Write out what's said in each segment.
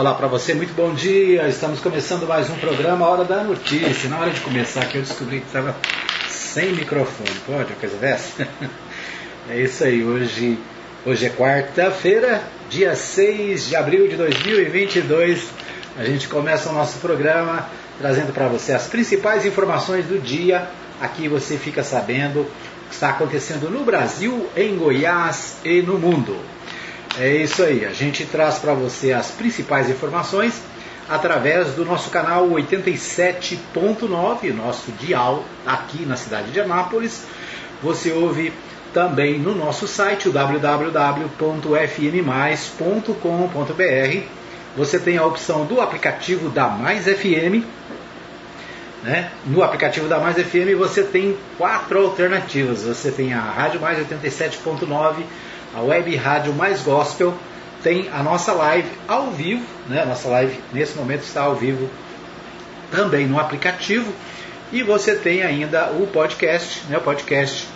Olá para você, muito bom dia. Estamos começando mais um programa Hora da Notícia. Na hora de começar aqui eu descobri que estava sem microfone. Pode coisa dessa? É isso aí, hoje, hoje é quarta-feira, dia 6 de abril de 2022. A gente começa o nosso programa trazendo para você as principais informações do dia. Aqui você fica sabendo o que está acontecendo no Brasil, em Goiás e no mundo. É isso aí, a gente traz para você as principais informações através do nosso canal 87.9, nosso dial aqui na cidade de Anápolis. Você ouve também no nosso site, www.fmmais.com.br. Você tem a opção do aplicativo da Mais FM. Né? No aplicativo da Mais FM você tem quatro alternativas. Você tem a Rádio Mais 87.9 a web rádio mais gospel, tem a nossa live ao vivo, né? Nossa live nesse momento está ao vivo também no aplicativo. E você tem ainda o podcast, né? O podcast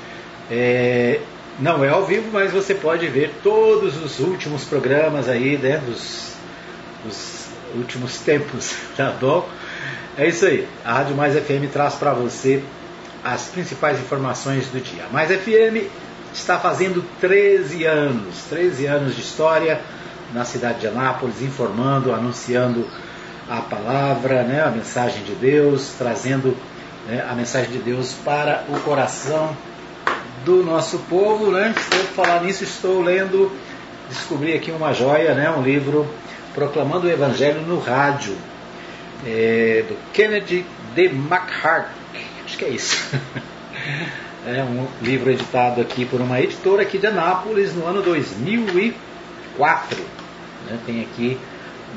é, não é ao vivo, mas você pode ver todos os últimos programas aí, né? Dos, dos últimos tempos, tá bom? É isso aí. A Rádio Mais FM traz para você as principais informações do dia. Mais FM está fazendo 13 anos, 13 anos de história na cidade de Anápolis, informando, anunciando a palavra, né, a mensagem de Deus, trazendo né, a mensagem de Deus para o coração do nosso povo. Né? Estou falar nisso, estou lendo, descobri aqui uma joia, né, um livro proclamando o Evangelho no rádio, é, do Kennedy D. McHarg, acho que é isso. É um livro editado aqui por uma editora aqui de Anápolis no ano 2004. Né? Tem aqui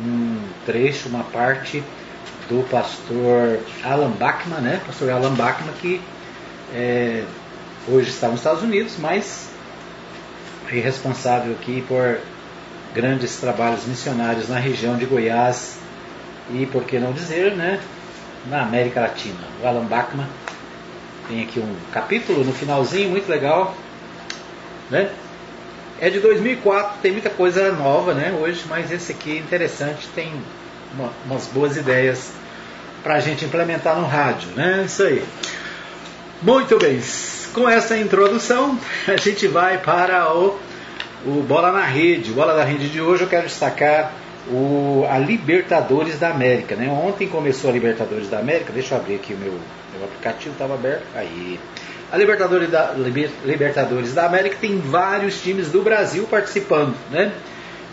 um trecho, uma parte do pastor Alan Bachman, né? Pastor Alan Bachman que é, hoje está nos Estados Unidos, mas é responsável aqui por grandes trabalhos missionários na região de Goiás e, por que não dizer, né, na América Latina. O Alan Bachman tem aqui um capítulo no finalzinho, muito legal. Né? É de 2004, tem muita coisa nova né, hoje, mas esse aqui é interessante, tem uma, umas boas ideias para a gente implementar no rádio. Né? Isso aí. Muito bem, com essa introdução, a gente vai para o, o Bola na Rede. Bola na Rede de hoje eu quero destacar o, a Libertadores da América. Né? Ontem começou a Libertadores da América, deixa eu abrir aqui o meu, meu aplicativo, estava aberto. Aí. A Libertadores da, Libertadores da América tem vários times do Brasil participando. Né?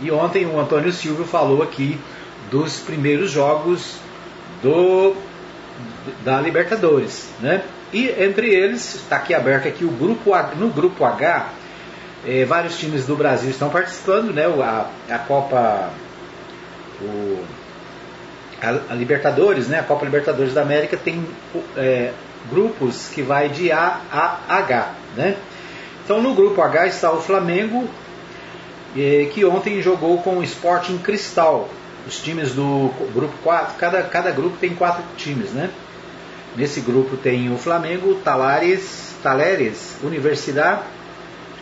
E ontem o Antônio Silvio falou aqui dos primeiros jogos do, da Libertadores. Né? E entre eles, está aqui aberto aqui o grupo no grupo H, eh, vários times do Brasil estão participando, né? a, a Copa o, a, a, Libertadores, né, a Copa Libertadores da América tem é, grupos que vai de A a H, né? Então no grupo H está o Flamengo, é, que ontem jogou com o Sporting Cristal. Os times do grupo 4, cada, cada grupo tem quatro times, né? Nesse grupo tem o Flamengo, Talares, Taleres, Universidade,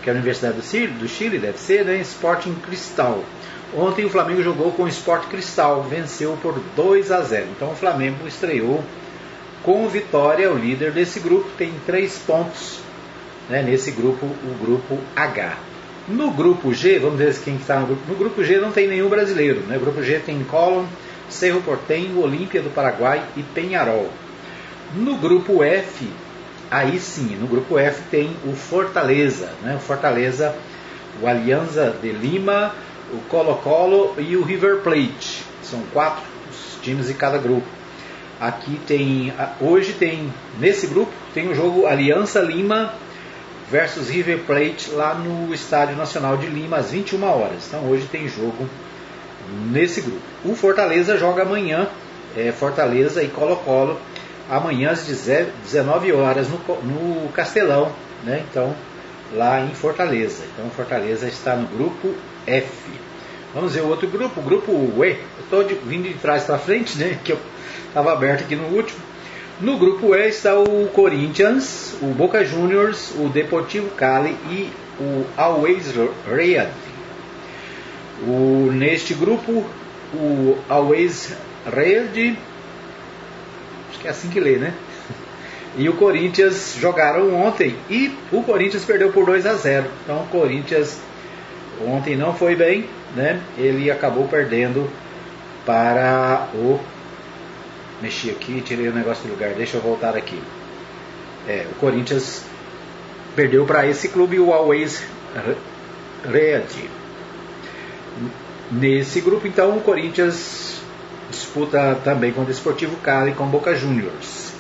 que é a Universidade do Chile, do Chile deve ser, né? Sporting Cristal. Ontem o Flamengo jogou com o Sport Cristal, venceu por 2 a 0. Então o Flamengo estreou com vitória, o líder desse grupo tem 3 pontos né, nesse grupo, o grupo H. No grupo G, vamos ver quem está no grupo. No grupo G não tem nenhum brasileiro. Né? No grupo G tem Colón, Cerro Portenho, Olímpia do Paraguai e Penharol. No grupo F, aí sim, no grupo F tem o Fortaleza. Né? O Fortaleza, o Alianza de Lima, o Colo-Colo e o River Plate. São quatro times em cada grupo. Aqui tem, hoje tem, nesse grupo, tem o jogo Aliança Lima versus River Plate lá no Estádio Nacional de Lima às 21 horas. Então hoje tem jogo nesse grupo. O Fortaleza joga amanhã, é, Fortaleza e Colo-Colo, amanhã às 19 horas no, no Castelão, né? Então lá em Fortaleza. Então Fortaleza está no grupo F. Vamos ver o outro grupo, o grupo E. Eu estou vindo de trás para frente, né? Que eu estava aberto aqui no último. No grupo E está o Corinthians, o Boca Juniors, o Deportivo Cali e o Always Real. O, neste grupo o Always Red, acho que é assim que lê, né? E o Corinthians jogaram ontem e o Corinthians perdeu por 2 a 0. Então o Corinthians ontem não foi bem, né? Ele acabou perdendo para o mexi aqui, tirei o negócio do lugar, deixa eu voltar aqui. É, o Corinthians perdeu para esse clube, o Always Red. Nesse grupo, então, o Corinthians disputa também com o Desportivo Cali com Boca Juniors.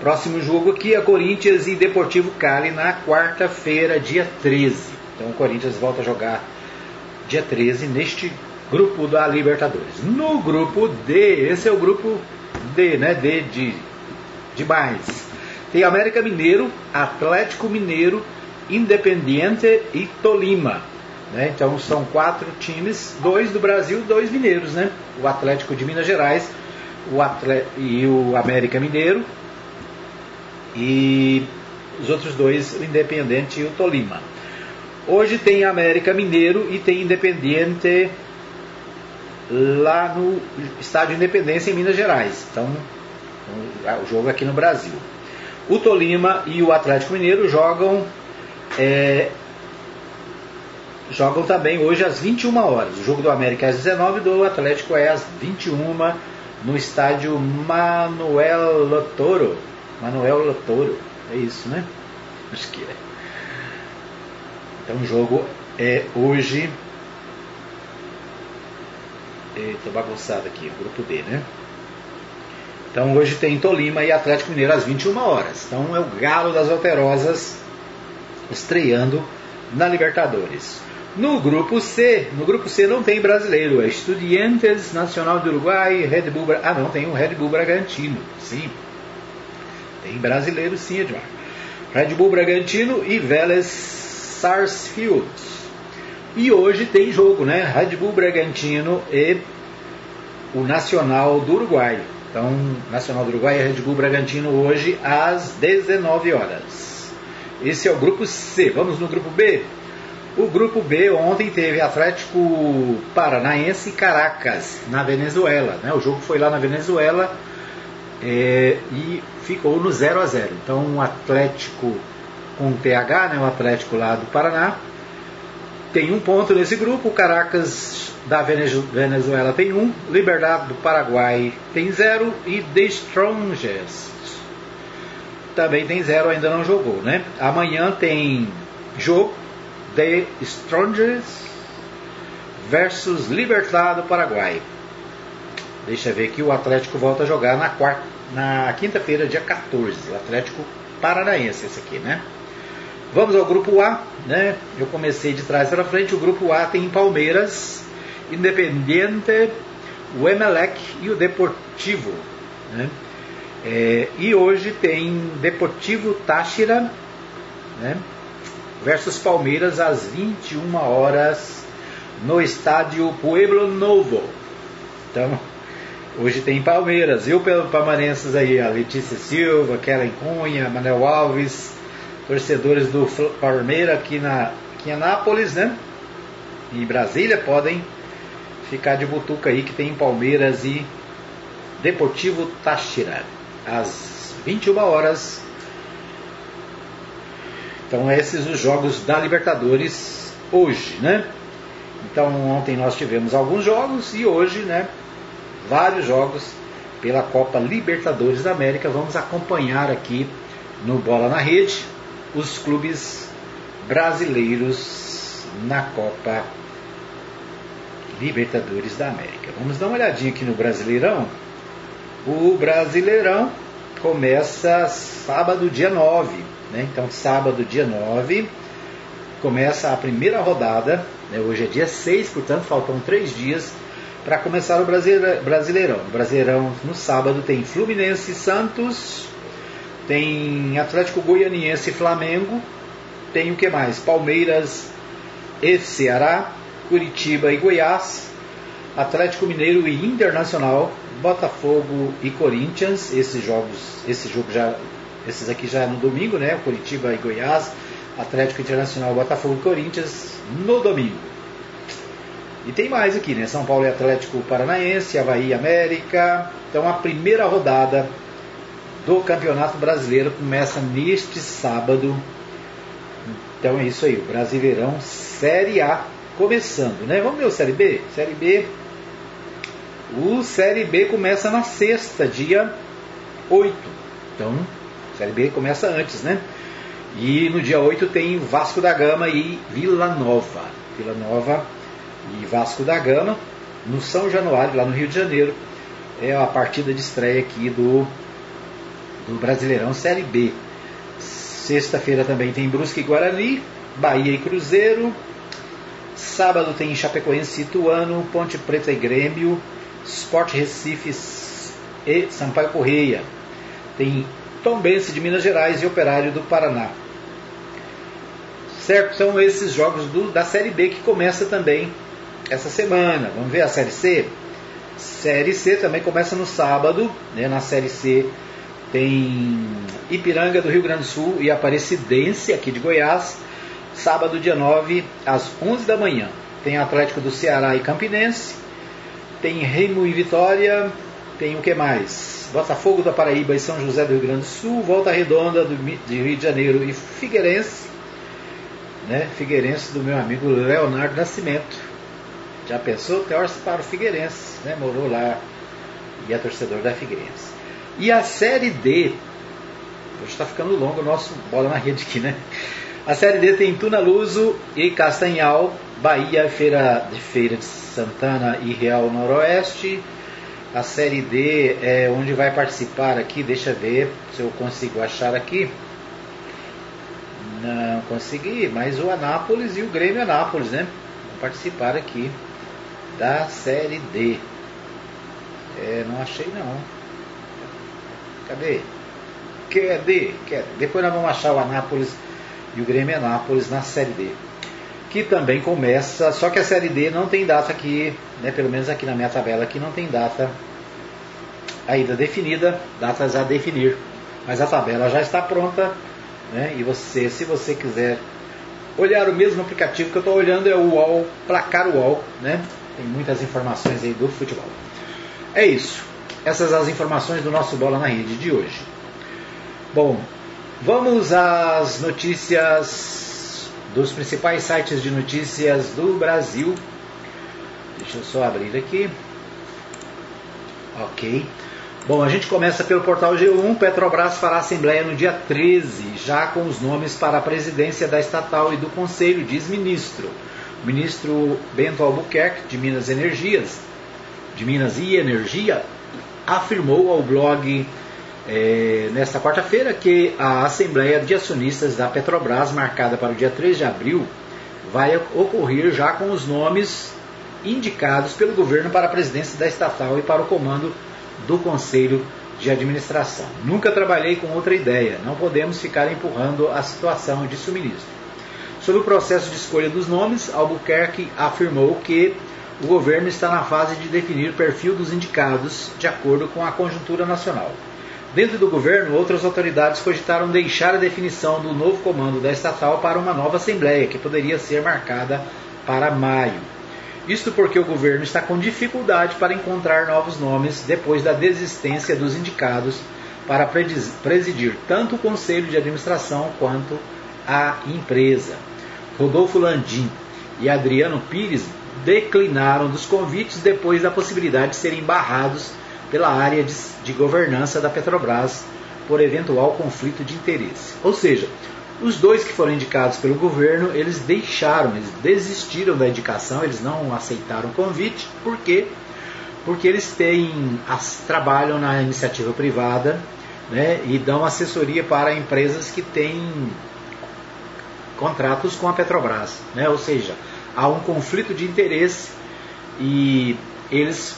Próximo jogo aqui é Corinthians e Deportivo Cali na quarta-feira, dia 13. Então o Corinthians volta a jogar dia 13 neste grupo da Libertadores. No grupo D, esse é o grupo D, né? D de, de mais. Tem América Mineiro, Atlético Mineiro, Independiente e Tolima. Né? Então são quatro times, dois do Brasil, dois mineiros, né? O Atlético de Minas Gerais o e o América Mineiro e os outros dois, o Independente e o Tolima. Hoje tem América Mineiro e tem Independiente lá no Estádio Independência em Minas Gerais. Então, o jogo aqui no Brasil. O Tolima e o Atlético Mineiro jogam é, jogam também hoje às 21 horas. O jogo do América é às 19 do Atlético é às 21 no estádio Manuel Lotoro. Manuel Lotoro, é isso, né? Acho que é. Então o jogo é hoje. Eita, bagunçado aqui, o grupo D, né? Então hoje tem Tolima e Atlético Mineiro às 21 horas. Então é o Galo das Alterosas estreando na Libertadores. No grupo C, no grupo C não tem brasileiro, é Estudiantes Nacional do Uruguai, Red Bull, ah não, tem um Red Bull Bragantino, sim. Tem brasileiro sim, Edmar. Red Bull Bragantino e Vélez Sarsfield. E hoje tem jogo, né? Red Bull Bragantino e o Nacional do Uruguai. Então, Nacional do Uruguai e Red Bull Bragantino hoje às 19 horas. Esse é o grupo C. Vamos no grupo B? O grupo B ontem teve Atlético Paranaense e Caracas, na Venezuela. Né? O jogo foi lá na Venezuela é, e ficou no 0 a 0 Então, o Atlético com TH, né, o Atlético lá do Paraná, tem um ponto nesse grupo. O Caracas da Venezuela tem um, Liberdade do Paraguai tem zero e The Strongest também tem zero, ainda não jogou, né? Amanhã tem jogo The Strongest versus Libertad do Paraguai. Deixa eu ver que o Atlético volta a jogar na, quarta, na quinta-feira, dia 14. O Atlético Paranaense, esse aqui, né? Vamos ao grupo A, né? Eu comecei de trás para frente. O grupo A tem Palmeiras, Independiente, o Emelec e o Deportivo. Né? É, e hoje tem Deportivo Táchira né? versus Palmeiras às 21 horas no estádio Pueblo Novo. Então, hoje tem Palmeiras. Eu pelo Palmeirenses aí, a Letícia Silva, Kellen Cunha, Manuel Alves, torcedores do Palmeiras aqui, na, aqui em Anápolis, né? Em Brasília podem ficar de butuca aí que tem Palmeiras e Deportivo Táchira às 21 horas. Então esses os jogos da Libertadores hoje, né? Então ontem nós tivemos alguns jogos e hoje, né, vários jogos pela Copa Libertadores da América. Vamos acompanhar aqui no Bola na Rede os clubes brasileiros na Copa Libertadores da América. Vamos dar uma olhadinha aqui no Brasileirão. O Brasileirão começa sábado, dia 9. Né? Então, sábado, dia 9, começa a primeira rodada. Né? Hoje é dia 6, portanto, faltam três dias para começar o Brasileirão. O Brasileirão no sábado tem Fluminense Santos, tem Atlético Goianiense e Flamengo, tem o que mais? Palmeiras e Ceará, Curitiba e Goiás, Atlético Mineiro e Internacional, Botafogo e Corinthians, esses jogos, esse jogo já, esses aqui já é no domingo, né? Curitiba e Goiás, Atlético Internacional, Botafogo e Corinthians no domingo. E tem mais aqui, né? São Paulo e Atlético Paranaense, Havaí América. Então a primeira rodada do Campeonato Brasileiro começa neste sábado. Então é isso aí, o Brasileirão Série A começando, né? Vamos ver o Série B? Série B. O Série B começa na sexta, dia 8. Então, Série B começa antes, né? E no dia 8 tem Vasco da Gama e Vila Nova. Vila Nova e Vasco da Gama, no São Januário, lá no Rio de Janeiro. É a partida de estreia aqui do, do Brasileirão Série B. Sexta-feira também tem Brusque e Guarani, Bahia e Cruzeiro. Sábado tem Chapecoense e Ituano, Ponte Preta e Grêmio, Sport Recife e Sampaio Correia. Tem Tombense de Minas Gerais e Operário do Paraná. Certo? São esses jogos do, da Série B que começa também essa semana. Vamos ver a Série C? Série C também começa no sábado. Né? Na Série C tem Ipiranga do Rio Grande do Sul e Aparecidense aqui de Goiás. Sábado, dia 9, às 11 da manhã. Tem Atlético do Ceará e Campinense. Tem Remo e Vitória. Tem o que mais? Botafogo da Paraíba e São José do Rio Grande do Sul. Volta Redonda do, de Rio de Janeiro e Figueirense. Né? Figueirense do meu amigo Leonardo Nascimento. Já pensou? Torce para o Figueirense. Né? Morou lá e é torcedor da Figueirense. E a Série D. Hoje está ficando longo o nosso bola na rede aqui, né? A Série D tem Tuna Luso e Castanhal, Bahia, Feira de Feira de Santana e Real Noroeste. A Série D é onde vai participar aqui, deixa eu ver se eu consigo achar aqui. Não consegui, mas o Anápolis e o Grêmio Anápolis, né? Vão participar aqui da Série D. É, não achei não. Cadê? Cadê? Cadê? Depois nós vamos achar o Anápolis e o Grêmio Anápolis na Série D. Que também começa, só que a Série D não tem data aqui, né, pelo menos aqui na minha tabela aqui não tem data ainda definida, datas a definir. Mas a tabela já está pronta, né, e você, se você quiser olhar o mesmo aplicativo que eu estou olhando, é o UOL, Placar UOL, né? Tem muitas informações aí do futebol. É isso. Essas as informações do nosso Bola na Rede de hoje. Bom, Vamos às notícias dos principais sites de notícias do Brasil. Deixa eu só abrir aqui. Ok. Bom, a gente começa pelo portal G1. Petrobras fará assembleia no dia 13, já com os nomes para a presidência da estatal e do conselho, diz ministro. O ministro Bento Albuquerque, de Minas Energias, de Minas e Energia, afirmou ao blog é, nesta quarta-feira que a Assembleia de Acionistas da Petrobras, marcada para o dia 3 de abril, vai ocorrer já com os nomes indicados pelo governo para a presidência da estatal e para o comando do Conselho de Administração. Nunca trabalhei com outra ideia, não podemos ficar empurrando a situação, disse o ministro. Sobre o processo de escolha dos nomes, Albuquerque afirmou que o governo está na fase de definir o perfil dos indicados de acordo com a conjuntura nacional. Dentro do governo, outras autoridades cogitaram deixar a definição do novo comando da estatal para uma nova assembleia, que poderia ser marcada para maio. Isto porque o governo está com dificuldade para encontrar novos nomes depois da desistência dos indicados para presidir tanto o conselho de administração quanto a empresa. Rodolfo Landim e Adriano Pires declinaram dos convites depois da possibilidade de serem barrados pela área de, de governança da Petrobras por eventual conflito de interesse. Ou seja, os dois que foram indicados pelo governo, eles deixaram, eles desistiram da indicação, eles não aceitaram o convite, por quê? Porque eles têm, as, trabalham na iniciativa privada né, e dão assessoria para empresas que têm contratos com a Petrobras. Né, ou seja, há um conflito de interesse e eles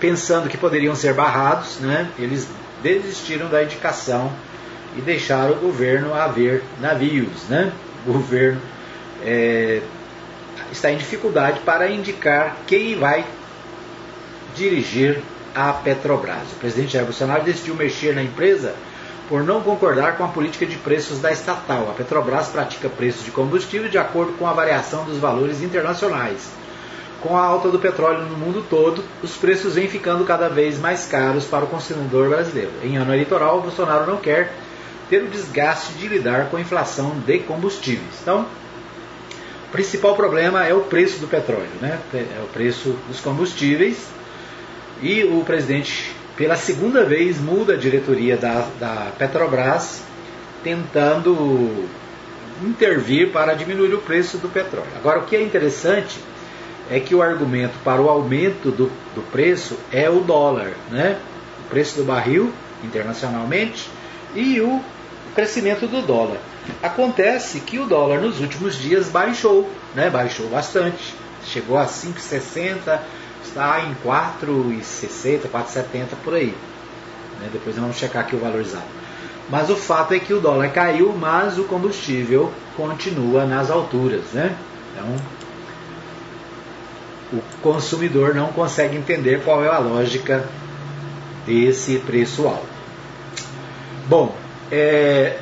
pensando que poderiam ser barrados, né, eles desistiram da indicação e deixaram o governo haver navios. Né? O governo é, está em dificuldade para indicar quem vai dirigir a Petrobras. O presidente Jair Bolsonaro decidiu mexer na empresa por não concordar com a política de preços da estatal. A Petrobras pratica preços de combustível de acordo com a variação dos valores internacionais Com a alta do petróleo no mundo todo, os preços vêm ficando cada vez mais caros para o consumidor brasileiro. Em ano eleitoral, Bolsonaro não quer ter o desgaste de lidar com a inflação de combustíveis. Então, o principal problema é o preço do petróleo, né? é o preço dos combustíveis. E o presidente, pela segunda vez, muda a diretoria da, da Petrobras, tentando intervir para diminuir o preço do petróleo. Agora, o que é interessante é que o argumento para o aumento do, do preço é o dólar, né? o preço do barril internacionalmente e o crescimento do dólar. Acontece que o dólar nos últimos dias baixou, né? baixou bastante, chegou a 5,60, está em 4,60, 4,70 por aí. Né? Depois vamos checar aqui o valor exato. Mas o fato é que o dólar caiu, mas o combustível continua nas alturas. Né? Então, o consumidor não consegue entender qual é a lógica desse preço alto. Bom, é,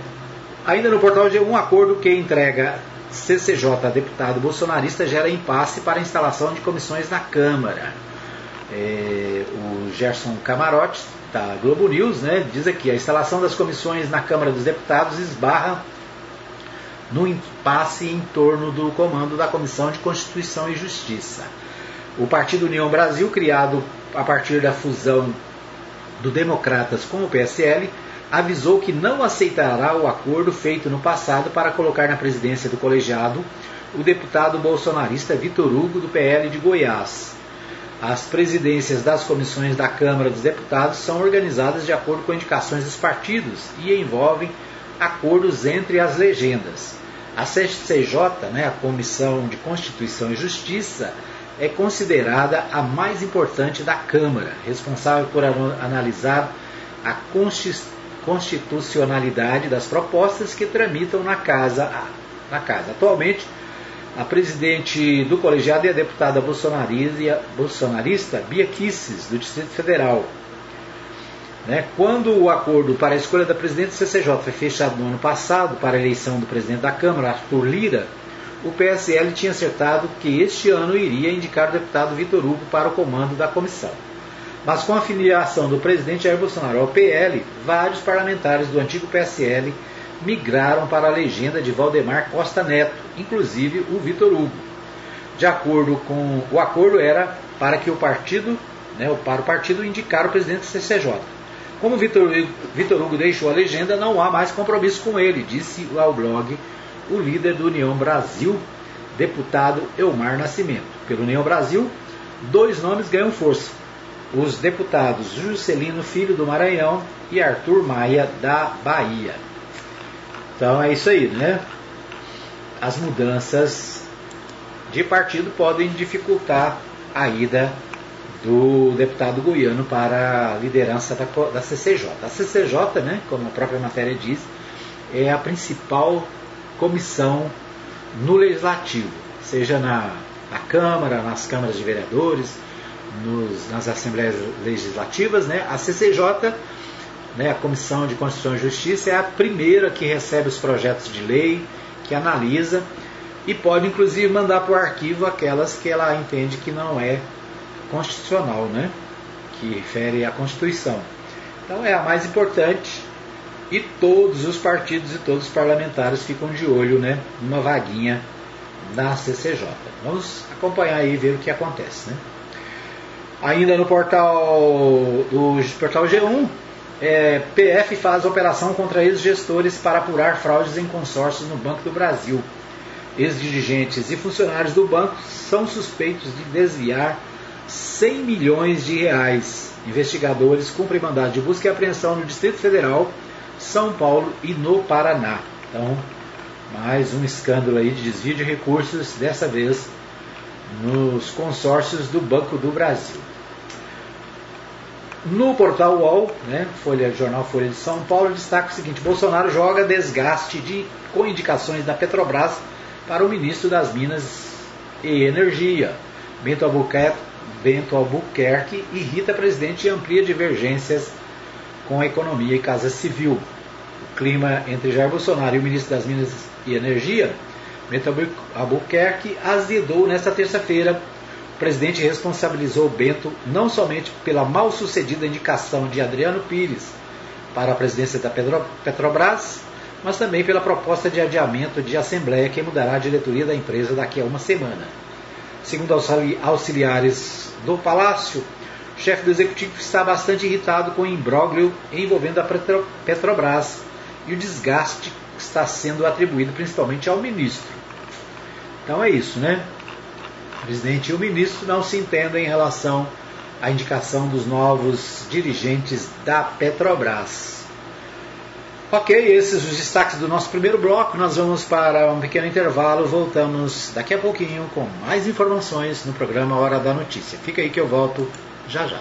ainda no portal G, um acordo que entrega CCJ deputado bolsonarista gera impasse para a instalação de comissões na Câmara. É, o Gerson Camarote, da Globo News, né, diz aqui: a instalação das comissões na Câmara dos Deputados esbarra no impasse em torno do comando da Comissão de Constituição e Justiça. O Partido União Brasil, criado a partir da fusão do Democratas com o PSL, avisou que não aceitará o acordo feito no passado para colocar na presidência do colegiado o deputado bolsonarista Vitor Hugo, do PL de Goiás. As presidências das comissões da Câmara dos Deputados são organizadas de acordo com indicações dos partidos e envolvem acordos entre as legendas. A CCJ, né, a Comissão de Constituição e Justiça, é considerada a mais importante da Câmara, responsável por analisar a constitucionalidade das propostas que tramitam na casa. Na casa. Atualmente, a presidente do colegiado é a deputada bolsonarista Bia Kisses, do Distrito Federal. Né? Quando o acordo para a escolha da presidente do CCJ foi fechado no ano passado para a eleição do presidente da Câmara, Arthur Lira, o PSL tinha acertado que este ano iria indicar o deputado Vitor Hugo para o comando da comissão. Mas com a filiação do presidente Jair Bolsonaro ao PL, vários parlamentares do antigo PSL migraram para a legenda de Valdemar Costa Neto, inclusive o Vitor Hugo. De acordo com o acordo era para que o partido, né, para o partido indicar o presidente do CCJ. Como Vitor, Vitor Hugo deixou a legenda, não há mais compromisso com ele, disse ao blog o líder do União Brasil, deputado Elmar Nascimento. Pelo União Brasil, dois nomes ganham força: os deputados Juscelino Filho do Maranhão e Arthur Maia da Bahia. Então é isso aí, né? As mudanças de partido podem dificultar a ida do deputado goiano para a liderança da, da CCJ. A CCJ, né, como a própria matéria diz, é a principal comissão no legislativo, seja na, na Câmara, nas câmaras de vereadores, nos, nas assembleias legislativas, né? A CCJ, né, a Comissão de Constituição e Justiça, é a primeira que recebe os projetos de lei, que analisa e pode inclusive mandar para o arquivo aquelas que ela entende que não é constitucional, né? que refere à Constituição. Então é a mais importante e todos os partidos e todos os parlamentares ficam de olho né, numa vaguinha da CCJ. Vamos acompanhar aí e ver o que acontece. Né? Ainda no portal do portal G1, é, PF faz operação contra ex-gestores para apurar fraudes em consórcios no Banco do Brasil. Ex-dirigentes e funcionários do banco são suspeitos de desviar 100 milhões de reais. Investigadores cumprem mandado de busca e apreensão no Distrito Federal são Paulo e no Paraná. Então, mais um escândalo aí de desvio de recursos, dessa vez nos consórcios do Banco do Brasil. No portal UOL, né, Folha, Jornal Folha de São Paulo, destaca o seguinte: Bolsonaro joga desgaste de, com indicações da Petrobras para o ministro das Minas e Energia. Bento Albuquerque, Bento Albuquerque irrita presidente e amplia divergências com a economia e casa civil. O clima entre Jair Bolsonaro e o ministro das Minas e Energia, Beto Albuquerque, azedou nesta terça-feira presidente responsabilizou Bento não somente pela mal sucedida indicação de Adriano Pires para a presidência da Petrobras, mas também pela proposta de adiamento de assembleia que mudará a diretoria da empresa daqui a uma semana. Segundo auxiliares do Palácio, o chefe do executivo está bastante irritado com o imbróglio envolvendo a Petrobras e o desgaste que está sendo atribuído principalmente ao ministro. Então é isso, né? Presidente e o ministro não se entendem em relação à indicação dos novos dirigentes da Petrobras. Ok, esses os destaques do nosso primeiro bloco. Nós vamos para um pequeno intervalo. Voltamos daqui a pouquinho com mais informações no programa Hora da Notícia. Fica aí que eu volto já já.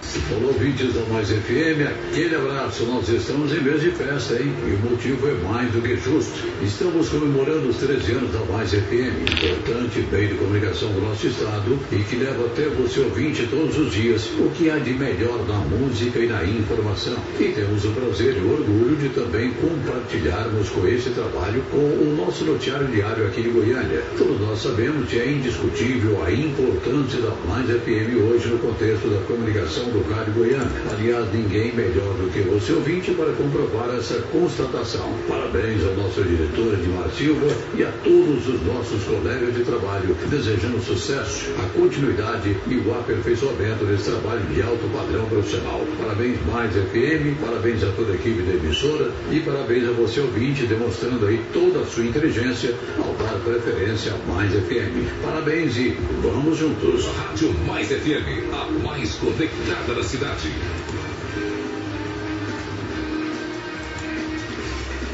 Olá, ouvintes da Mais FM, aquele abraço. Nós estamos em mês de festa, hein? E o motivo é mais do que justo. Estamos comemorando os 13 anos da Mais FM, importante meio de comunicação do nosso estado e que leva até você ouvinte todos os dias o que há de melhor na música e na informação. E temos o prazer e o orgulho de também compartilharmos com esse trabalho com o nosso noticiário diário aqui de Goiânia. Todos nós sabemos que é indiscutível a importância da Mais FM hoje no contexto da comunicação do Rádio Goiânia. Aliás, ninguém melhor do que você ouvinte para comprovar essa constatação. Parabéns ao nosso diretor Edmar Silva e a todos os nossos colegas de trabalho, desejando sucesso, a continuidade e o aperfeiçoamento desse trabalho de alto padrão profissional. Parabéns mais FM, parabéns a toda a equipe da emissora e parabéns a você ouvinte, demonstrando aí toda a sua inteligência ao dar preferência a Mais FM. Parabéns e vamos juntos. Rádio Mais FM, a mais conectada da cidade.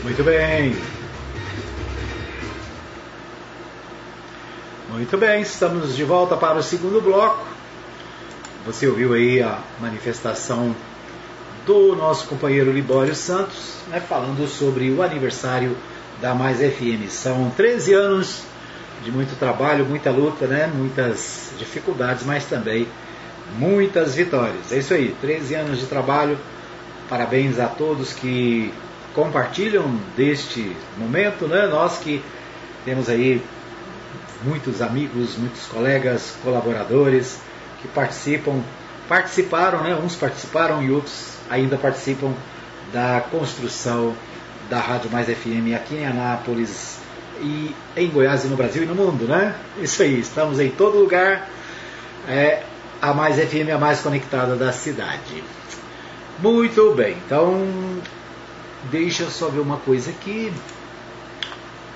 Muito bem. Muito bem, estamos de volta para o segundo bloco. Você ouviu aí a manifestação do nosso companheiro Libório Santos, né, falando sobre o aniversário da Mais FM. São 13 anos de muito trabalho, muita luta, né, muitas dificuldades, mas também muitas vitórias. É isso aí, 13 anos de trabalho. Parabéns a todos que compartilham deste momento, né? Nós que temos aí muitos amigos, muitos colegas, colaboradores que participam, participaram, né? Uns participaram e outros ainda participam da construção da Rádio Mais FM aqui em Anápolis e em Goiás e no Brasil e no mundo, né? Isso aí, estamos em todo lugar. É, a Mais FM, a mais conectada da cidade. Muito bem, então deixa eu só ver uma coisa aqui.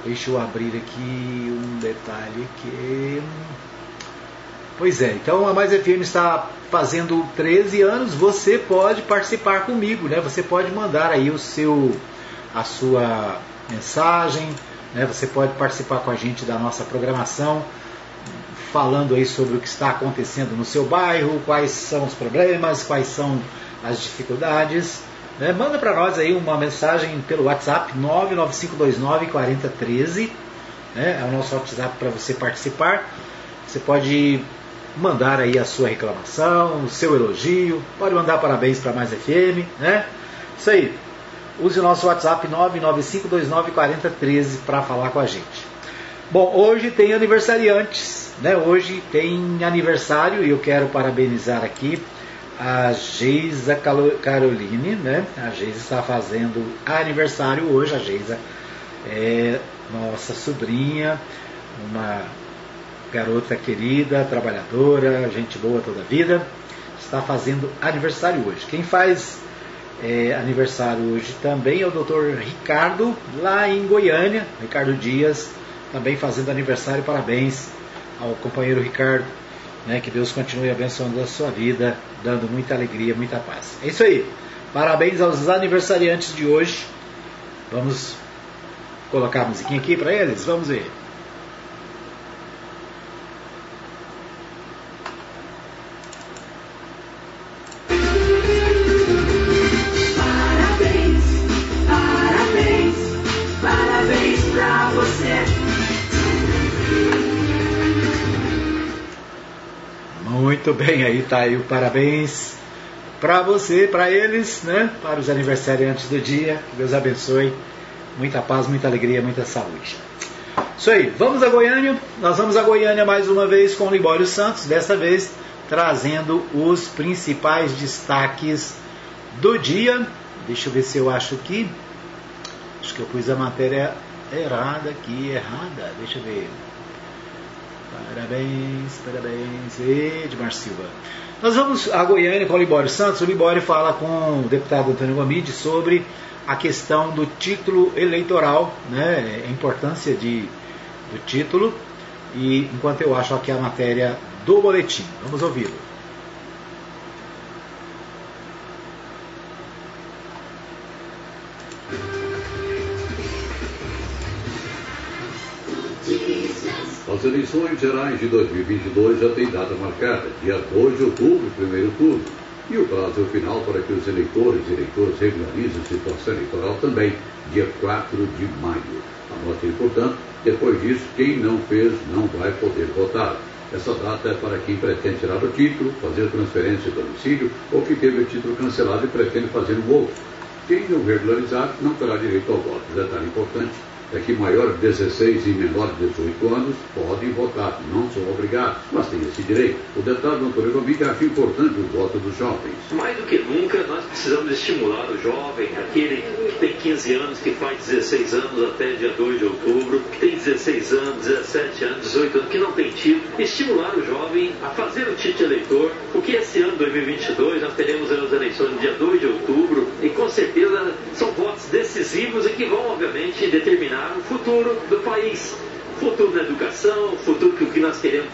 Deixa eu abrir aqui um detalhe aqui. Pois é, então a Mais FM está fazendo 13 anos, você pode participar comigo, né? Você pode mandar aí o seu a sua mensagem, né? Você pode participar com a gente da nossa programação falando aí sobre o que está acontecendo no seu bairro, quais são os problemas, quais são as dificuldades. Né? Manda para nós aí uma mensagem pelo WhatsApp 995294013. Né? É o nosso WhatsApp para você participar. Você pode mandar aí a sua reclamação, o seu elogio, pode mandar parabéns para Mais FM, né? Isso aí. Use o nosso WhatsApp 995294013 para falar com a gente. Bom, hoje tem aniversariantes, né? Hoje tem aniversário e eu quero parabenizar aqui a Geisa Caroline, né? A Geisa está fazendo aniversário hoje, a Geisa é nossa sobrinha, uma garota querida, trabalhadora, gente boa toda a vida, está fazendo aniversário hoje. Quem faz é, aniversário hoje também é o Dr. Ricardo, lá em Goiânia, Ricardo Dias, também fazendo aniversário. Parabéns ao companheiro Ricardo. Né, que Deus continue abençoando a sua vida, dando muita alegria, muita paz. É isso aí. Parabéns aos aniversariantes de hoje. Vamos colocar a musiquinha aqui para eles? Vamos ver. Muito bem, aí tá aí o parabéns para você, para eles, né? Para os aniversariantes do dia. Que Deus abençoe. Muita paz, muita alegria, muita saúde. Isso aí, vamos a Goiânia. Nós vamos a Goiânia mais uma vez com o Libório Santos, dessa vez trazendo os principais destaques do dia. Deixa eu ver se eu acho aqui. Acho que eu pus a matéria errada aqui, errada. Deixa eu ver. Parabéns, parabéns. Edmar Silva. Nós vamos a Goiânia com o Libório Santos. O Libório fala com o deputado Antônio Gomide sobre a questão do título eleitoral, né, a importância de, do título. E enquanto eu acho aqui a matéria do boletim, vamos ouvi-lo. Eleições gerais de 2022 já têm data marcada, dia 2 de outubro, primeiro turno. E o prazo final para que os eleitores e eleitoras regularizem situação eleitoral também, dia 4 de maio. Anotem, portanto, depois disso, quem não fez não vai poder votar. Essa data é para quem pretende tirar o título, fazer transferência de domicílio ou que teve o título cancelado e pretende fazer um outro. Quem não regularizar não terá direito ao voto. Detalhe importante é que maiores de 16 e menores de 18 anos podem votar, não são obrigados, mas têm esse direito. O deputado Antônio Gomiga acha importante o voto dos jovens. Mais do que nunca, nós precisamos estimular o jovem, aquele que tem 15 anos, que faz 16 anos até dia 2 de outubro, que tem 16 anos, 17 anos, 18 anos, que não tem título, estimular o jovem a fazer o título eleitor, porque esse ano 2022 nós teremos as eleições no dia 2 de outubro e com certeza decisivos e que vão, obviamente, determinar o futuro do país. Futuro da educação, futuro que, que nós queremos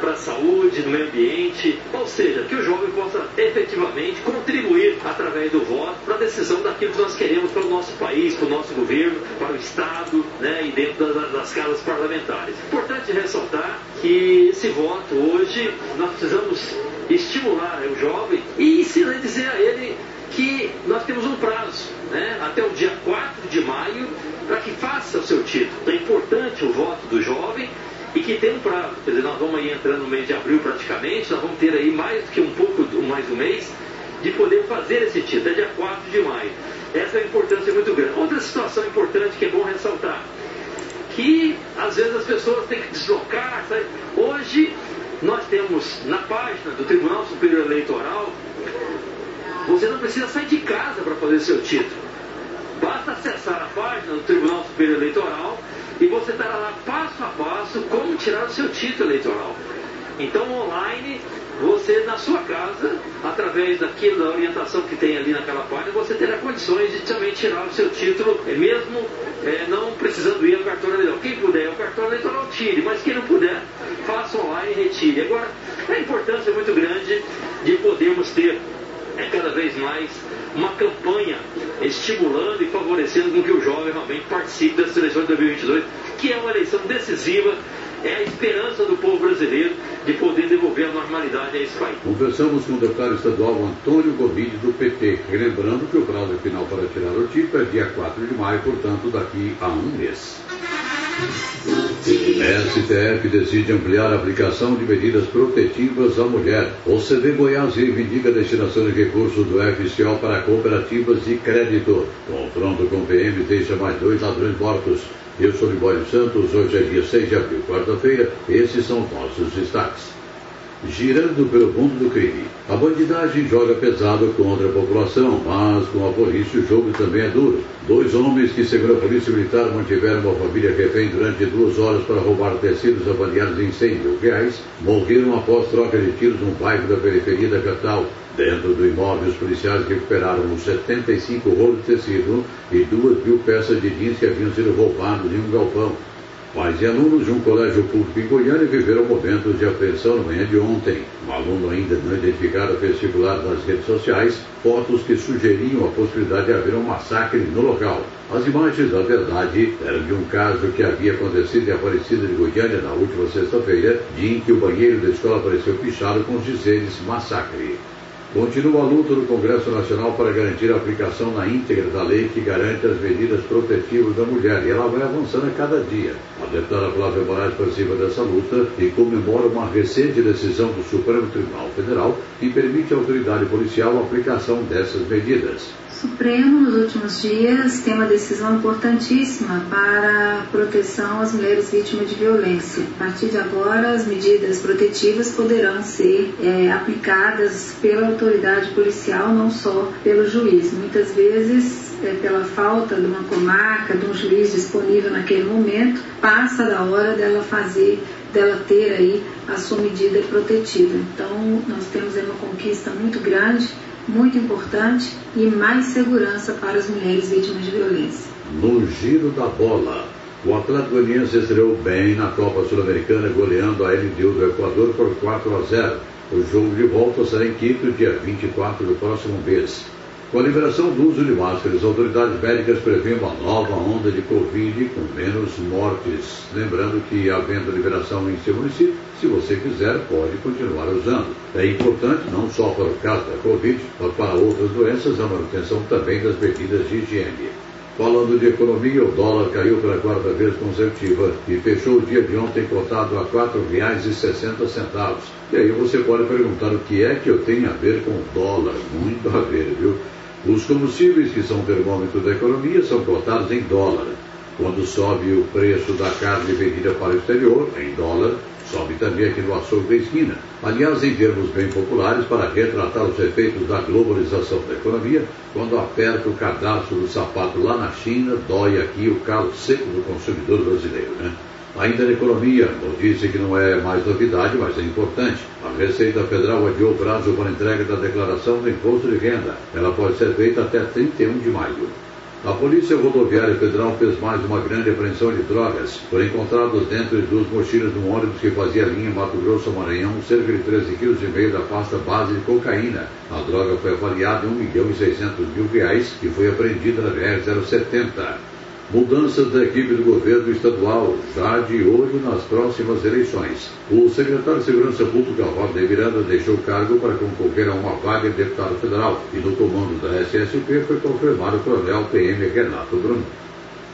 para a saúde, no meio ambiente. Ou seja, que o jovem possa efetivamente contribuir através do voto para a decisão daquilo que nós queremos para o nosso país, para o nosso governo, para o Estado né, e dentro das, das casas parlamentares. Importante ressaltar que esse voto hoje nós precisamos estimular o jovem e ensinar, dizer a ele que nós temos um prazo, né, até o dia 4 de maio, para que faça o seu título. Então é importante o voto do jovem e que tem um prazo. Quer dizer, nós vamos aí entrando no mês de abril praticamente, nós vamos ter aí mais do que um pouco, mais um mês, de poder fazer esse título, é dia 4 de maio. Essa é uma importância muito grande. Outra situação importante que é bom ressaltar, que às vezes as pessoas têm que deslocar. Sabe? Hoje nós temos na página do Tribunal Superior Eleitoral, você não precisa sair de casa para fazer seu título. Basta acessar a página do Tribunal Superior Eleitoral e você terá lá passo a passo como tirar o seu título eleitoral. Então, online, você na sua casa, através daquilo, da orientação que tem ali naquela página, você terá condições de também tirar o seu título, é mesmo é, não precisando ir ao cartão eleitoral. Quem puder ao cartão eleitoral, tire, mas quem não puder, faça online e retire. Agora, a importância é muito grande de podermos ter é cada vez mais uma campanha estimulando e favorecendo com que o jovem realmente participe das eleições de 2022, que é uma eleição decisiva é a esperança do povo brasileiro de poder devolver a normalidade a esse país. Conversamos com o deputado estadual Antônio Gomide, do PT, lembrando que o prazo final para tirar o título é dia 4 de maio, portanto, daqui a um mês. STF decide ampliar a aplicação de medidas protetivas à mulher. O CD Goiás reivindica a destinação de recursos do FCO para cooperativas de crédito. Confronto com PM deixa mais dois ladrões mortos. Eu sou Libório Santos, hoje é dia 6 de abril, quarta-feira. Esses são nossos destaques girando pelo mundo do crime. A bandidagem joga pesado contra a população, mas com a polícia o jogo também é duro. Dois homens que, segundo a polícia militar, mantiveram uma família refém durante duas horas para roubar tecidos avaliados em 100 mil reais, morreram após troca de tiros num bairro da periferia da capital. Dentro do imóvel, os policiais recuperaram uns 75 rolos de tecido e duas mil peças de jeans que haviam sido roubados em um galpão. Pais e alunos de um colégio público em Goiânia viveram momentos de apreensão na manhã de ontem. Um aluno ainda não identificado fez circular nas redes sociais fotos que sugeriam a possibilidade de haver um massacre no local. As imagens, na verdade, eram de um caso que havia acontecido em Aparecida de Goiânia na última sexta-feira, dia em que o banheiro da escola apareceu pichado com os dizeres massacre. Continua a luta do Congresso Nacional para garantir a aplicação na íntegra da lei que garante as medidas protetivas da mulher e ela vai avançando a cada dia. A deputada Flávia Moraes participa dessa luta e comemora uma recente decisão do Supremo Tribunal Federal que permite à autoridade policial a aplicação dessas medidas. Supremo, nos últimos dias, tem uma decisão importantíssima para a proteção às mulheres vítimas de violência. A partir de agora, as medidas protetivas poderão ser é, aplicadas pela autoridade policial, não só pelo juiz. Muitas vezes, é, pela falta de uma comarca, de um juiz disponível naquele momento, passa da hora dela fazer dela ter aí a sua medida protetiva. Então, nós temos aí uma conquista muito grande muito importante e mais segurança para as mulheres vítimas de violência. No giro da bola, o Atlético Goianiense estreou bem na Copa Sul-Americana, goleando a LDU do Equador por 4 a 0. O jogo de volta será em Quito, dia 24 do próximo mês. Com a liberação do uso de máscaras, autoridades médicas prevêem uma nova onda de Covid com menos mortes. Lembrando que, havendo liberação em seu município, se você quiser, pode continuar usando. É importante, não só para o caso da Covid, mas para outras doenças, a manutenção também das medidas de higiene. Falando de economia, o dólar caiu pela quarta vez consecutiva e fechou o dia de ontem cotado a R$ 4,60. E aí você pode perguntar o que é que eu tenho a ver com o dólar? Muito a ver, viu? Os combustíveis, que são termômetro da economia, são cotados em dólar. Quando sobe o preço da carne vendida para o exterior, em dólar, sobe também aqui no açougue da esquina. Aliás, em termos bem populares, para retratar os efeitos da globalização da economia, quando aperta o cadastro do sapato lá na China, dói aqui o calo seco do consumidor brasileiro, né? Ainda na economia, notícia que não é mais novidade, mas é importante. A Receita Federal adiou o prazo para entrega da declaração do imposto de renda. Ela pode ser feita até 31 de maio. A Polícia Rodoviária Federal fez mais uma grande apreensão de drogas. Foram encontrados dentro de duas mochilas de um ônibus que fazia linha Mato Grosso Maranhão cerca de 13,5 kg da pasta base de cocaína. A droga foi avaliada em 1 milhão e 600 mil reais e foi apreendida na BR-070. Mudanças da equipe do governo estadual, já de olho nas próximas eleições. O secretário de Segurança Pública, Rodney Miranda, deixou o cargo para concorrer a uma vaga de deputado federal e no comando da SSP foi confirmado o coronel PM Renato Bruno.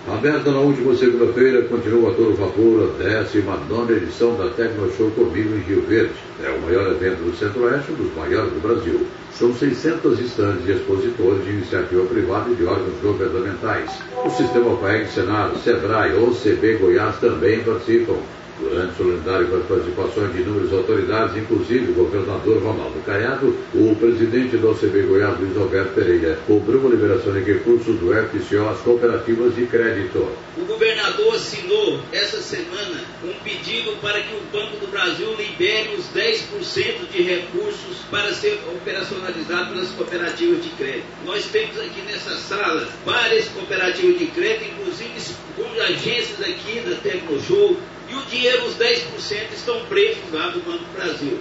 Aberta na última segunda-feira, continua a todo vapor a 19 edição da Tecno Show Comigo em Rio Verde. É o maior evento do Centro-Oeste, um dos maiores do Brasil. São 600 estandes de expositores de iniciativa privada e de órgãos governamentais. O Sistema PAEG, Senado, SEBRAE, OCB Goiás também participam. Durante o solenidade com as participações de inúmeras autoridades, inclusive o governador Ronaldo Caiado, o presidente do OCB Goiás, Luiz Alberto Pereira, cobrou a liberação de recursos do FCO às cooperativas de crédito. O governador assinou essa semana um pedido para que o Banco do Brasil libere os 10% de recursos para ser operacionalizado pelas cooperativas de crédito. Nós temos aqui nessa sala várias cooperativas de crédito, inclusive com agências aqui da Tecnoshow, e o dinheiro, os 10%, estão presos lá do Banco Brasil.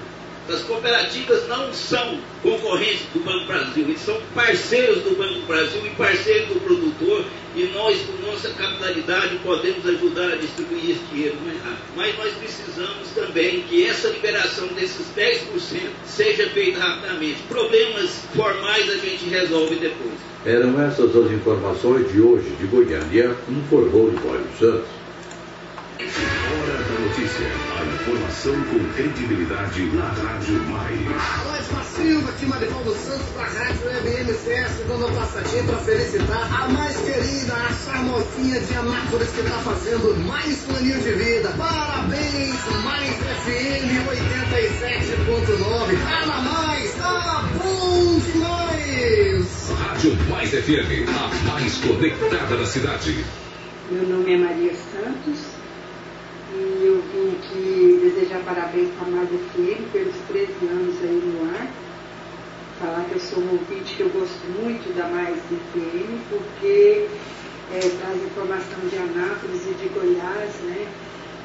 As cooperativas não são concorrentes do Banco Brasil, eles são parceiros do Banco Brasil e parceiros do produtor, e nós, com nossa capitalidade, podemos ajudar a distribuir esse dinheiro mais rápido. Mas nós precisamos também que essa liberação desses 10% seja feita rapidamente. Problemas formais a gente resolve depois. Eram essas as informações de hoje de Goiânia, informou Libório Santos. Hora da notícia. A informação com credibilidade na Rádio Mais. Alô, Silva, aqui Marivaldo Santos para a Rádio MMCS, dando uma passadinha para felicitar a mais querida, a charmosinha de Anápolis que está fazendo mais um aninho de vida. Parabéns, Mais FM 87.9. Tá na Mais, tá bom demais. Rádio Mais FM, a mais conectada da cidade. Meu nome é Maria Santos eu vim aqui desejar parabéns para Mais FM pelos 13 anos aí no ar. Falar que eu sou um ouvinte que eu gosto muito da Mais FM, porque é, traz informação de Anápolis e de Goiás, né?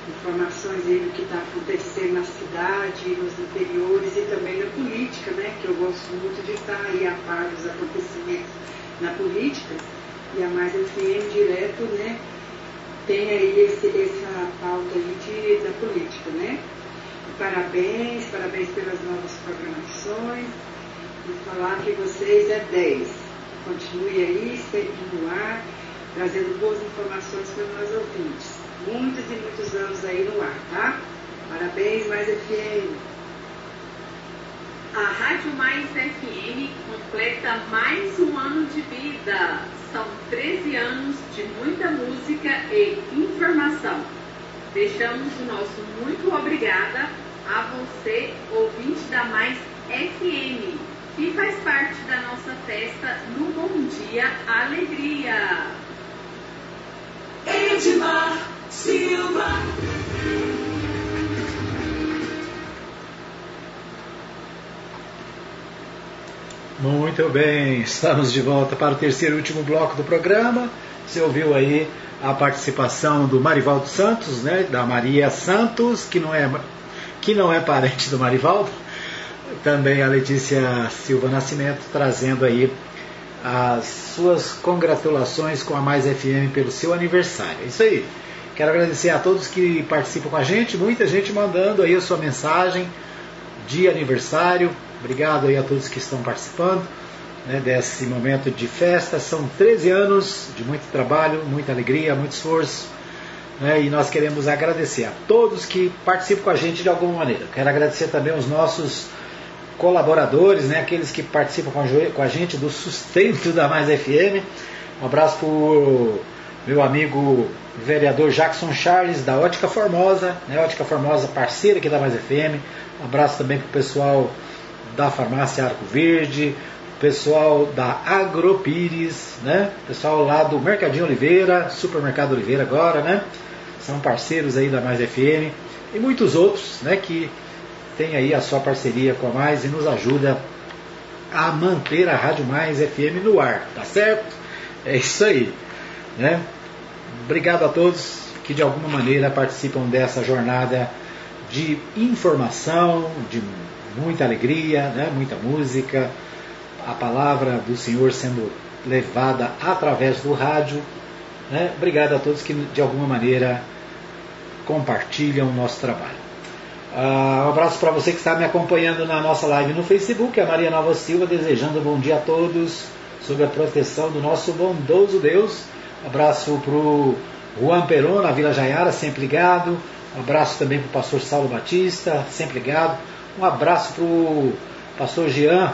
Informações aí do que está acontecendo na cidade, nos interiores e também na política, né? Que eu gosto muito de estar aí a par dos acontecimentos na política. E a Mais FM direto, né? Tem aí esse, essa pauta de, da política, né? Parabéns, parabéns pelas novas programações e falar que vocês é 10. Continue aí, sempre no ar, trazendo boas informações para nós ouvintes. Muitos e muitos anos aí no ar, tá? Parabéns, Mais FM. A Rádio Mais FM completa mais um ano de vida. São 13 anos de muita música e informação. Deixamos o nosso muito obrigada a você, ouvinte da Mais FM, que faz parte da nossa festa no Bom Dia Alegria. Edmar Silva. Muito bem, estamos de volta para o terceiro e último bloco do programa. Você ouviu aí a participação do Marivaldo Santos, né, da Maria Santos, que não é que não é parente do Marivaldo. Também a Letícia Silva Nascimento trazendo aí as suas congratulações com a Mais FM pelo seu aniversário. É isso aí. Quero agradecer a todos que participam com a gente, muita gente mandando aí a sua mensagem de aniversário. Obrigado aí a todos que estão participando né, desse momento de festa. São 13 anos de muito trabalho, muita alegria, muito esforço. Né, e nós queremos agradecer a todos que participam com a gente de alguma maneira. Quero agradecer também aos nossos colaboradores, né, aqueles que participam com a gente do sustento da Mais FM. Um abraço para o meu amigo vereador Jackson Charles, da Ótica Formosa, né, Ótica Formosa, parceira aqui da Mais FM. Um abraço também para o pessoal da farmácia Arco Verde, pessoal da Agropires, né? Pessoal lá do Mercadinho Oliveira, Supermercado Oliveira agora, né? São parceiros aí da Mais FM e muitos outros, né? Que tem aí a sua parceria com a Mais e nos ajuda a manter a Rádio Mais FM no ar, tá certo? É isso aí, né? Obrigado a todos que de alguma maneira participam dessa jornada de informação, de muita alegria, né? muita música, a palavra do Senhor sendo levada através do rádio. Né? Obrigado a todos que de alguma maneira compartilham o nosso trabalho. Uh, um abraço para você que está me acompanhando na nossa live no Facebook, a Maria Nova Silva, desejando bom dia a todos, sob a proteção do nosso bondoso Deus. Abraço para o Juan Peron, na Vila Jaiara, sempre ligado. Abraço também para o pastor Saulo Batista, sempre ligado. Um abraço para o pastor Jean,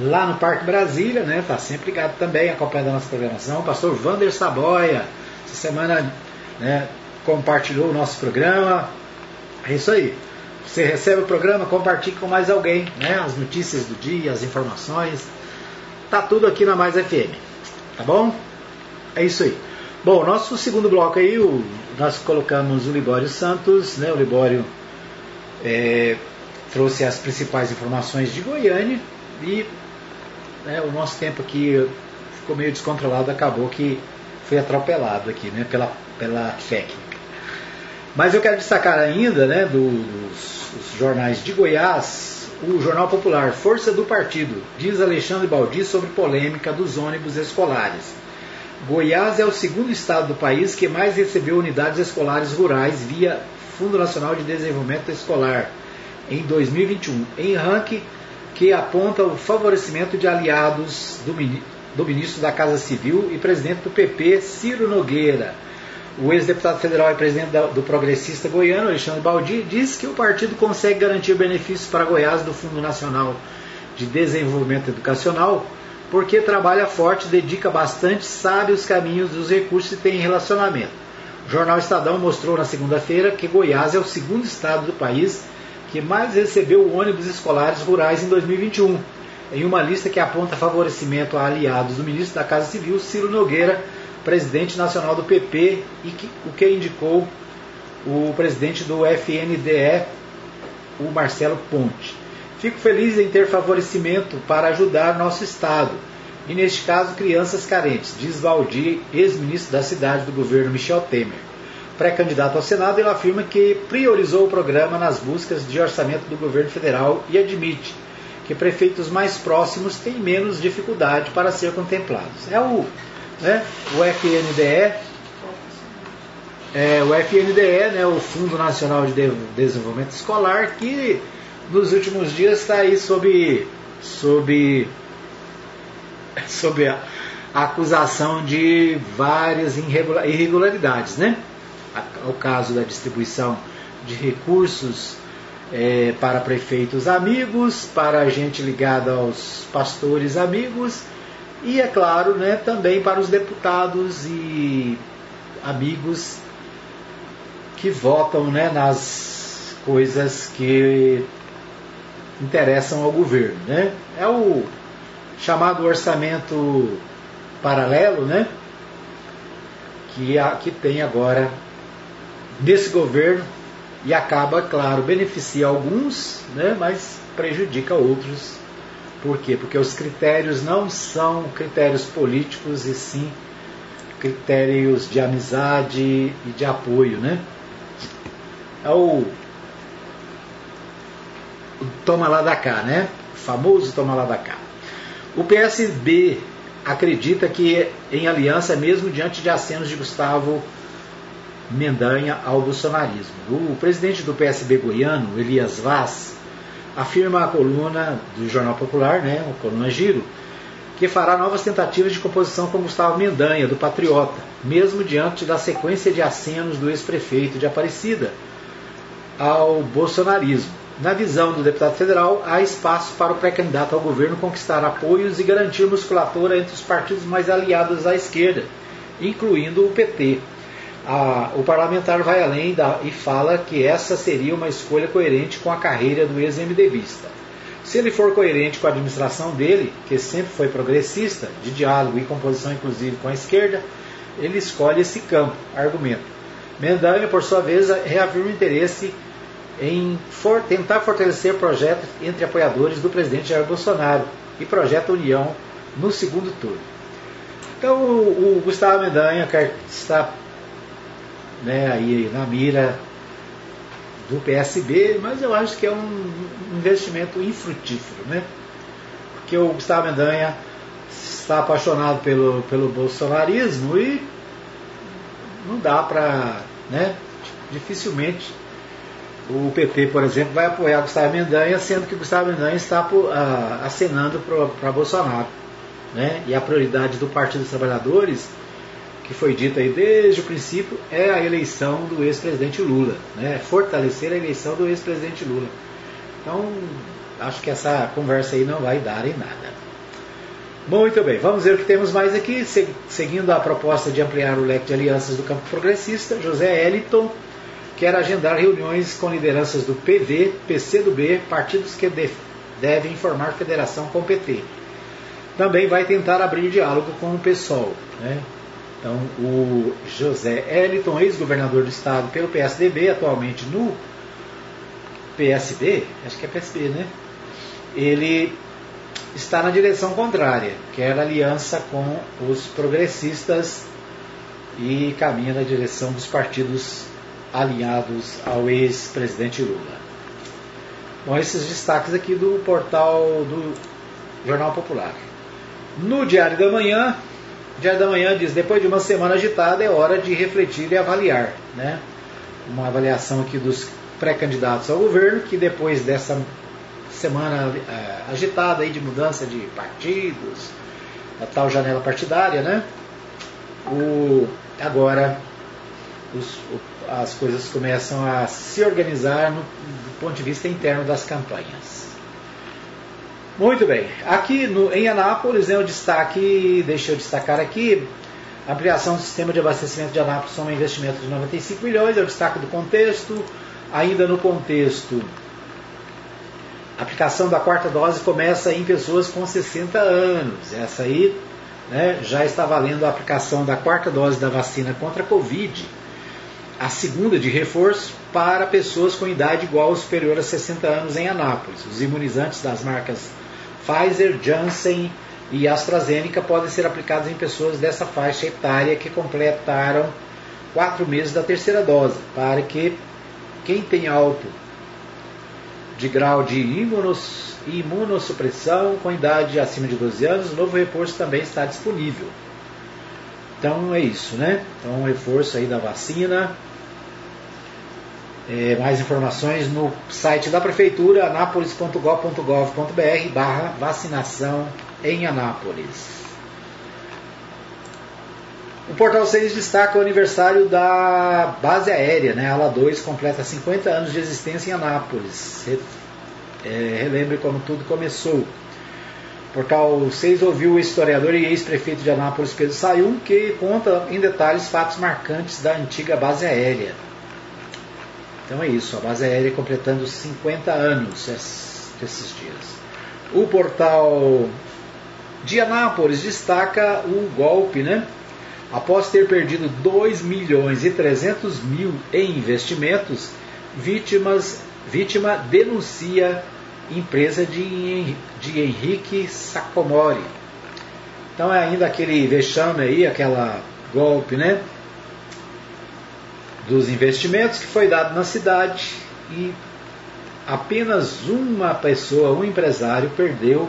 lá no Parque Brasília, né? Está sempre ligado também, acompanhando a nossa programação. O pastor Vander Saboia, essa semana né, compartilhou o nosso programa. É isso aí. Você recebe o programa, compartilhe com mais alguém, né? As notícias do dia, as informações. Tá tudo aqui na Mais FM. Tá bom? É isso aí. Bom, nosso segundo bloco aí, o, nós colocamos o Libório Santos, né? O Libório é, trouxe as principais informações de Goiânia e né, o nosso tempo aqui ficou meio descontrolado, acabou que foi atropelado aqui né, pela, pela técnica. Mas eu quero destacar ainda né, dos, dos jornais de Goiás, o Jornal Popular, Força do Partido, diz Alexandre Baldi sobre polêmica dos ônibus escolares. Goiás é o segundo estado do país que mais recebeu unidades escolares rurais via Fundo Nacional de Desenvolvimento Escolar em 2021, em ranking que aponta o favorecimento de aliados do, do ministro da Casa Civil e presidente do PP, Ciro Nogueira. O ex-deputado federal e presidente do progressista goiano, Alexandre Baldi, diz que o partido consegue garantir benefícios para Goiás do Fundo Nacional de Desenvolvimento Educacional, porque trabalha forte, dedica bastante, sabe os caminhos dos recursos e tem relacionamento. O jornal Estadão mostrou na segunda-feira que Goiás é o segundo estado do país que mais recebeu ônibus escolares rurais em 2021, em uma lista que aponta favorecimento a aliados do ministro da Casa Civil, Ciro Nogueira, presidente nacional do PP, e que, o que indicou o presidente do FNDE, o Marcelo Ponte. Fico feliz em ter favorecimento para ajudar nosso Estado, e neste caso crianças carentes, diz Valdir, ex-ministro da cidade do governo Michel Temer pré-candidato ao Senado, ele afirma que priorizou o programa nas buscas de orçamento do governo federal e admite que prefeitos mais próximos têm menos dificuldade para ser contemplados. É o, né, o FNDE, é, o FNDE, né, o Fundo Nacional de Desenvolvimento Escolar, que nos últimos dias está aí sob sob, sob a acusação de várias irregularidades, né? O caso da distribuição de recursos é, para prefeitos amigos, para gente ligada aos pastores amigos e, é claro, né, também para os deputados e amigos que votam né, nas coisas que interessam ao governo. Né? É o chamado orçamento paralelo, né? Que, a, que tem agora desse governo e acaba, claro, beneficia alguns, né? Mas prejudica outros. Por quê? Porque os critérios não são critérios políticos e sim critérios de amizade e de apoio, né? É o, o toma lá da cá, né? O famoso toma lá da cá. O PSB acredita que em aliança mesmo diante de acenos de Gustavo Mendanha ao bolsonarismo. O presidente do PSB goiano, Elias Vaz, afirma a coluna do Jornal Popular, né, a coluna Giro, que fará novas tentativas de composição com Gustavo Mendanha, do Patriota, mesmo diante da sequência de acenos do ex-prefeito de Aparecida ao bolsonarismo. Na visão do deputado federal, há espaço para o pré-candidato ao governo conquistar apoios e garantir musculatura entre os partidos mais aliados à esquerda, incluindo o PT. O parlamentar vai além da, e fala que essa seria uma escolha coerente com a carreira do ex-MDBista. Se ele for coerente com a administração dele, que sempre foi progressista, de diálogo e composição inclusive com a esquerda, ele escolhe esse campo, argumento. Mendanha, por sua vez, reafirma interesse em for, tentar fortalecer projetos entre apoiadores do presidente Jair Bolsonaro e projeta união no segundo turno. Então o, o Gustavo Mendanha está né, aí na mira do PSB, mas eu acho que é um investimento infrutífero, né? Porque o Gustavo Mendanha está apaixonado pelo, pelo bolsonarismo e não dá para, né? Dificilmente o PT, por exemplo, vai apoiar Gustavo Mendanha, sendo que Gustavo Mendanha está acenando para Bolsonaro. Né? E a prioridade do Partido dos Trabalhadores, que foi dita aí desde o princípio, é a eleição do ex-presidente Lula. Né? Fortalecer a eleição do ex-presidente Lula. Então, acho que essa conversa aí não vai dar em nada. Muito bem, vamos ver o que temos mais aqui. Seguindo a proposta de ampliar o leque de alianças do campo progressista, José Eliton quer agendar reuniões com lideranças do PV, PCdoB, partidos que devem informar federação com o PT. Também vai tentar abrir diálogo com o PSOL. Né? Então, o José Eliton, ex-governador do estado pelo PSDB, atualmente no PSB, acho que é PSB, né? Ele está na direção contrária, quer aliança com os progressistas e caminha na direção dos partidos alinhados ao ex-presidente Lula. Bom, esses destaques aqui do portal do Jornal Popular. No Diário da Manhã, Diário da Manhã diz: depois de uma semana agitada, é hora de refletir e avaliar. Né? Uma avaliação aqui dos pré-candidatos ao governo, que depois dessa semana é, agitada aí de mudança de partidos, a tal janela partidária, né? O, agora os, as coisas começam a se organizar no, do ponto de vista interno das campanhas. Muito bem, aqui no, em Anápolis, né, o destaque, deixa eu destacar aqui, a ampliação do sistema de abastecimento de Anápolis soma um investimento de 95 milhões, é o destaque do contexto. Ainda no contexto, a aplicação da quarta dose começa em pessoas com 60 anos. Essa aí né, já está valendo a aplicação da quarta dose da vacina contra a Covid a segunda de reforço para pessoas com idade igual ou superior a 60 anos em Anápolis. Os imunizantes das marcas Pfizer, Janssen e AstraZeneca podem ser aplicados em pessoas dessa faixa etária que completaram quatro meses da terceira dose, para que quem tem alto de grau de imunos, imunossupressão com idade acima de 12 anos, o novo reforço também está disponível. Então é isso, né? Então um reforço aí da vacina É, mais informações no site da Prefeitura, anápolis.gov.br barra vacinação em Anápolis. O Portal 6 destaca o aniversário da base aérea, né? Ala 2 completa 50 anos de existência em Anápolis. É, relembre como tudo começou. O Portal 6 ouviu o historiador e ex-prefeito de Anápolis, Pedro Sayum, que conta em detalhes fatos marcantes da antiga base aérea. Então é isso, a base aérea completando 50 anos esses dias. O portal de Anápolis destaca o golpe, né? Após ter perdido 2 milhões e 300 mil em investimentos, vítimas, vítima denuncia empresa de, de Henrique Sacomori. Então é ainda aquele vexame aí, aquela golpe, né? Dos investimentos que foi dado na cidade e apenas uma pessoa, um empresário, perdeu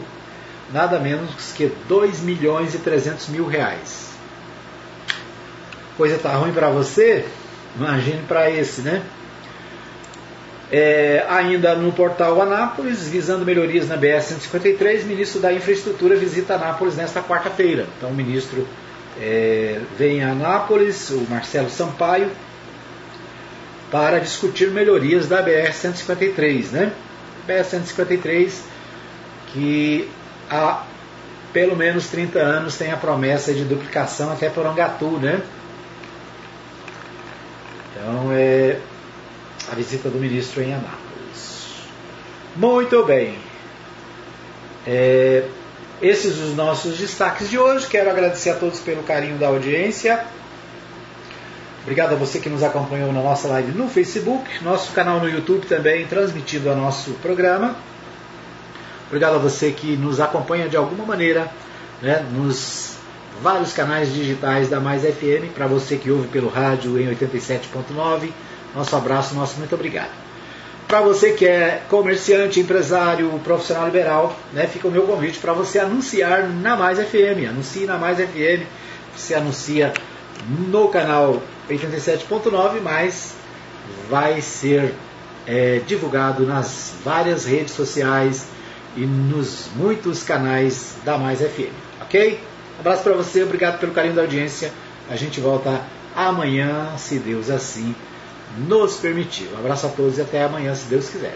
nada menos que 2 milhões e 300 mil reais coisa está ruim para você, imagine para esse, né? É, ainda no portal Anápolis, visando melhorias na BS-153, ministro da Infraestrutura visita Anápolis nesta quarta-feira. Então, o ministro é, vem a Anápolis, o Marcelo Sampaio, para discutir melhorias da BR-153, né? BR-153 que há pelo menos 30 anos tem a promessa de duplicação até Porangatu, né? Então é a visita do ministro em Anápolis. Muito bem. É, esses os nossos destaques de hoje. Quero agradecer a todos pelo carinho da audiência. Obrigado a você que nos acompanhou na nossa live no Facebook, nosso canal no YouTube também transmitindo o nosso programa. Obrigado a você que nos acompanha de alguma maneira né, nos vários canais digitais da Mais FM, para você que ouve pelo rádio em 87.9, nosso abraço, nosso muito obrigado. Para você que é comerciante, empresário, profissional liberal, né, fica o meu convite para você anunciar na Mais FM. Anuncie na Mais FM, você anuncia no canal 87.9, mas vai ser é, divulgado nas várias redes sociais e nos muitos canais da Mais FM, ok? Abraço para você, obrigado pelo carinho da audiência. A gente volta amanhã, se Deus assim nos permitir. Um abraço a todos e até amanhã, se Deus quiser.